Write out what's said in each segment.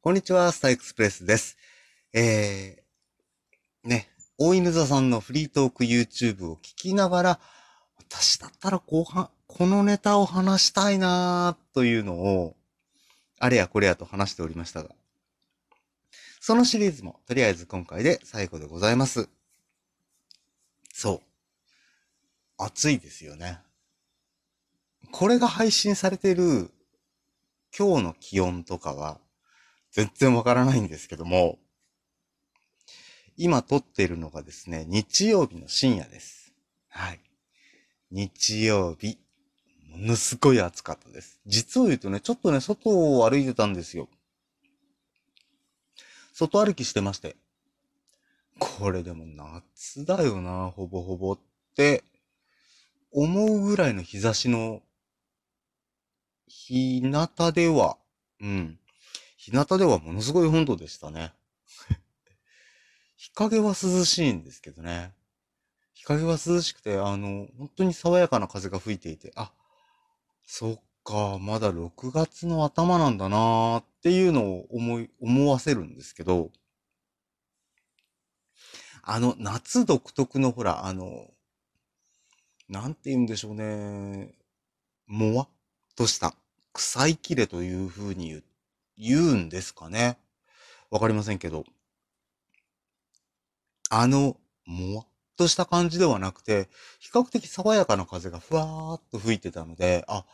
こんにちは、スターエクスプレスです。えー、ね、大犬座さんのフリートーク YouTube を聞きながら、私だったら後半、このネタを話したいなーというのを、あれやこれやと話しておりましたが、そのシリーズもとりあえず今回で最後でございます。そう。暑いですよね。これが配信されてる今日の気温とかは全然わからないんですけども、今撮っているのがですね、日曜日の深夜です。はい。日曜日、ものすごい暑かったです。実を言うとね、ちょっとね、外を歩いてたんですよ。外歩きしてまして。これでも夏だよな、ほぼほぼって思うぐらいの日差しの日向では、うん。日向ではものすごい温度でしたね。日陰は涼しいんですけどね。日陰は涼しくて、あの、本当に爽やかな風が吹いていて、あ、そっか、まだ6月の頭なんだなーっていうのを思い、思わせるんですけど、あの、夏独特のほら、あの、なんて言うんでしょうね、もわっとした臭い切れという風に言言うんですかね。わかりませんけど。あの、もわっとした感じではなくて、比較的爽やかな風がふわーっと吹いてたので、あ、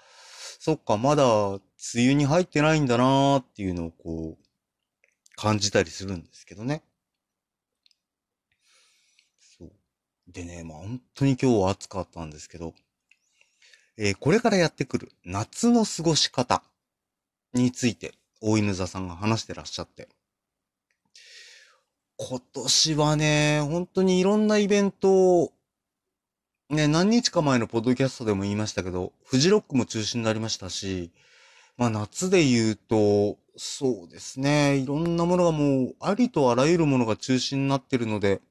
そっか、まだ梅雨に入ってないんだなーっていうのをこう、感じたりするんですけどね。そう。でね、まあ本当に今日は暑かったんですけど、えー、これからやってくる夏の過ごし方について、大犬座さんが話してらっしゃって。今年はね、本当にいろんなイベントを、ね、何日か前のポッドキャストでも言いましたけど、フジロックも中止になりましたし、まあ夏で言うと、そうですね、いろんなものがもう、ありとあらゆるものが中止になってるので、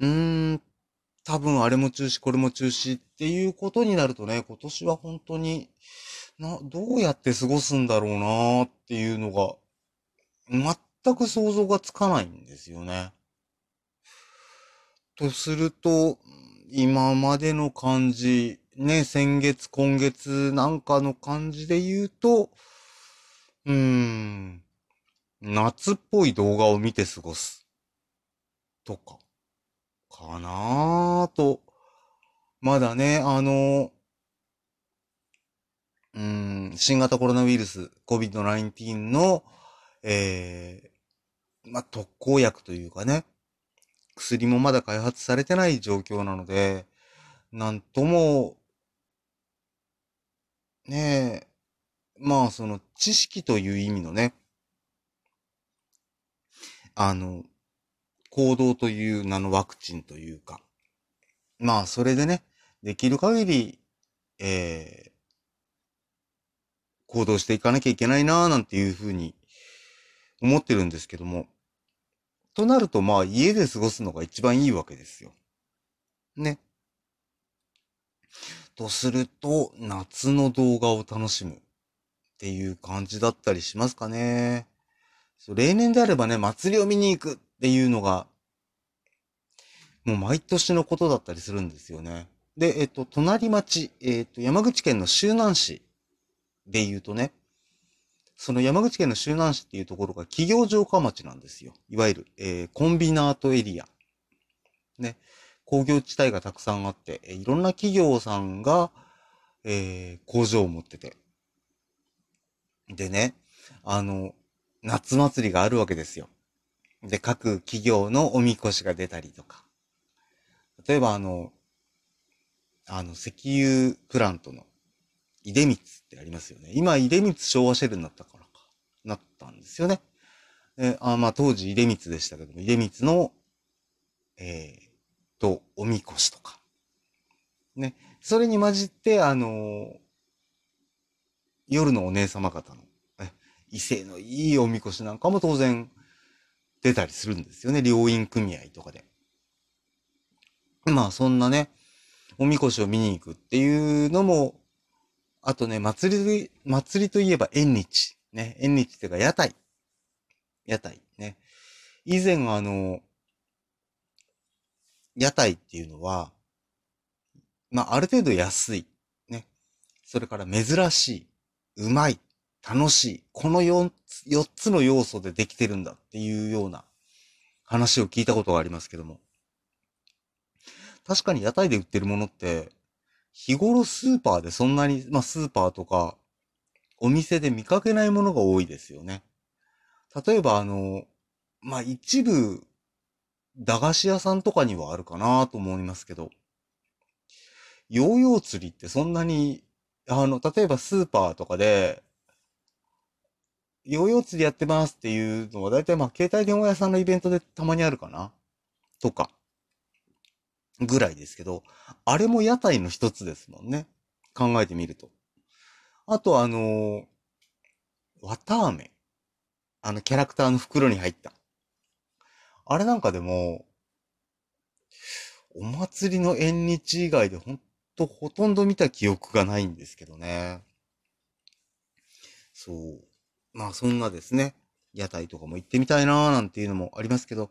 うーん、多分あれも中止、これも中止っていうことになるとね、今年は本当に、な、どうやって過ごすんだろうなっていうのが、全く想像がつかないんですよね。とすると、今までの感じ、ね、先月、今月なんかの感じで言うと、うーん、夏っぽい動画を見て過ごす。とか。かなぁと。まだね、あの、うん、新型コロナウイルス、COVID-19 の、えー、まあ、特効薬というかね、薬もまだ開発されてない状況なので、なんとも、ねえ、まあその知識という意味のね、あの、行動という名のワクチンというか、まあそれでね、できる限り、えー、行動していかなきゃいけないなぁなんていうふうに思ってるんですけども。となるとまあ家で過ごすのが一番いいわけですよ。ね。とすると、夏の動画を楽しむっていう感じだったりしますかね。そう例年であればね、祭りを見に行くっていうのが、もう毎年のことだったりするんですよね。で、えっと、隣町、えっと、山口県の周南市で言うとね、その山口県の周南市っていうところが企業城下町なんですよ。いわゆる、えー、コンビナートエリア。ね。工業地帯がたくさんあって、いろんな企業さんが、えー、工場を持ってて。でね、あの、夏祭りがあるわけですよ。で、各企業のおみこしが出たりとか。例えばあの、あの、石油プラントの出光ってありますよね。今、出光昭和シェルになったからか、なったんですよね。えあまあ、当時出光でしたけども、出光の、えー、と、おみこしとか。ね。それに混じって、あのー、夜のお姉様方の、威勢のいいおみこしなんかも当然出たりするんですよね。両院組合とかで。まあ、そんなね、おみこしを見に行くっていうのもあとね、祭り、祭りといえば縁日。ね、縁日っていうか屋台。屋台ね。以前あの、屋台っていうのは、まあ、ある程度安い。ね。それから珍しい。うまい。楽しい。この4つ、4つの要素でできてるんだっていうような話を聞いたことがありますけども。確かに屋台で売ってるものって、日頃スーパーでそんなに、まあスーパーとか、お店で見かけないものが多いですよね。例えばあの、まあ一部、駄菓子屋さんとかにはあるかなと思いますけど、ヨーヨー釣りってそんなに、あの、例えばスーパーとかで、ヨーヨー釣りやってますっていうのは、だいたいまあ携帯電話屋さんのイベントでたまにあるかなとか。ぐらいですけど、あれも屋台の一つですもんね。考えてみると。あとあのー、綿飴。あのキャラクターの袋に入った。あれなんかでも、お祭りの縁日以外でほんとほとんど見た記憶がないんですけどね。そう。まあそんなですね、屋台とかも行ってみたいなーなんていうのもありますけど、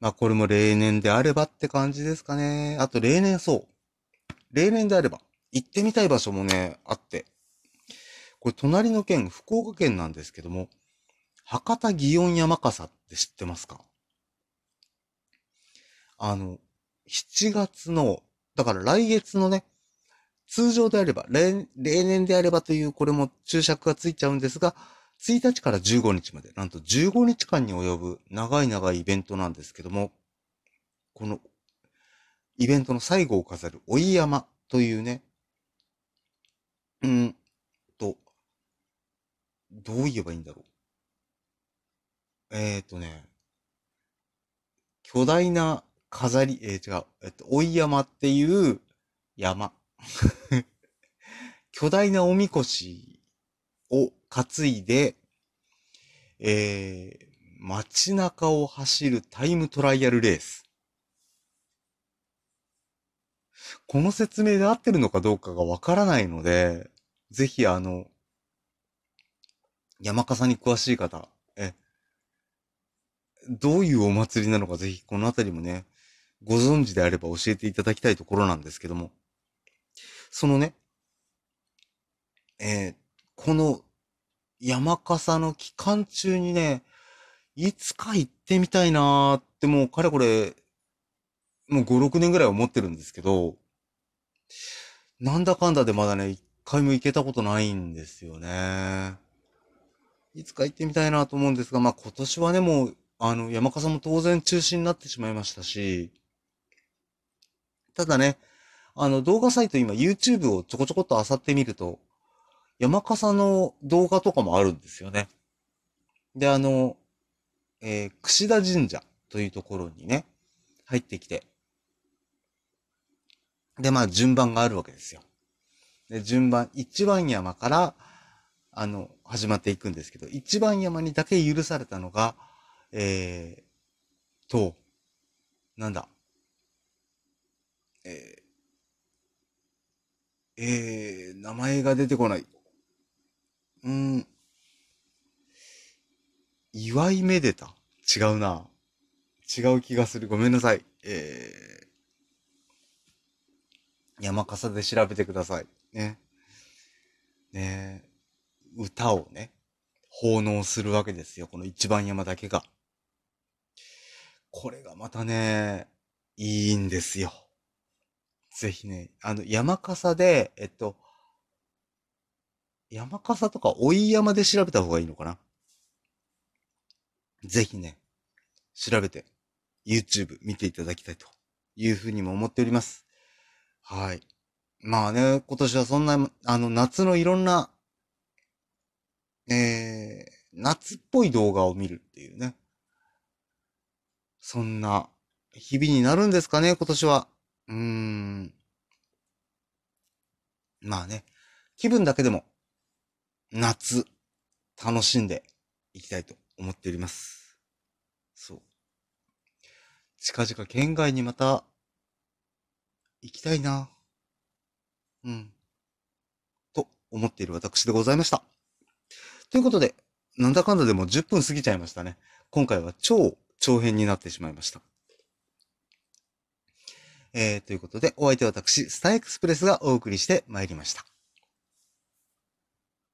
まあこれも例年であればって感じですかね。あと例年そう。例年であれば、行ってみたい場所もね、あって。これ隣の県、福岡県なんですけども、博多祇園山笠って知ってますか？あの、7月の、だから来月のね、通常であれば、例年であればという、これも注釈がついちゃうんですが、1日から15日まで、なんと15日間に及ぶ長い長いイベントなんですけども、このイベントの最後を飾る追い山というね、うんと、どう言えばいいんだろう。えっ、ー、とね、巨大な飾り、えー、違う、えっと、追い山っていう山。巨大なおみこしを担いで、えー、街中を走るタイムトライアルレース。この説明で合ってるのかどうかがわからないので、ぜひあの、山笠に詳しい方、え、どういうお祭りなのかぜひこのあたりもね、ご存知であれば教えていただきたいところなんですけども、そのね、えー、この山笠の期間中にね、いつか行ってみたいなーってもうかれこれ、もう5、6年ぐらい思ってるんですけど、なんだかんだでまだね、一回も行けたことないんですよね。いつか行ってみたいなと思うんですが、まあ今年はね、もう、あの、山笠も当然中止になってしまいましたし、ただね、あの、動画サイト今 YouTube をちょこちょこっと漁ってみると、山笠の動画とかもあるんですよね。で、あの、えー、串田神社というところにね、入ってきて、で、まあ、順番があるわけですよ。で、順番、一番山から、あの、始まっていくんですけど、一番山にだけ許されたのが、えー、と、なんだ、えー、えー、名前が出てこない。うん。祝いめでた？違うな。違う気がする。ごめんなさい。えー、山笠で調べてください。ね。ね歌をね、奉納するわけですよ。この一番山だけが。これがまたね、いいんですよ。ぜひね、あの、山笠で、えっと、山笠とか追い山で調べた方がいいのかな？ぜひね、調べて YouTube 見ていただきたいというふうにも思っております。はい。まあね、今年はそんな、あの、夏のいろんな、えー、夏っぽい動画を見るっていうね。そんな日々になるんですかね、今年は。うーん。まあね、気分だけでも夏、楽しんでいきたいと思っております。そう。近々県外にまた行きたいな。うん。と思っている私でございました。ということで、なんだかんだでも10分過ぎちゃいましたね。今回は超長編になってしまいました。えー、ということで、お相手は私、スターエクスプレスがお送りしてまいりました。